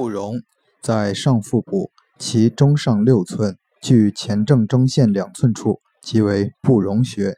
不容在上腹部其中上六寸距前正中线两寸处即为不容穴。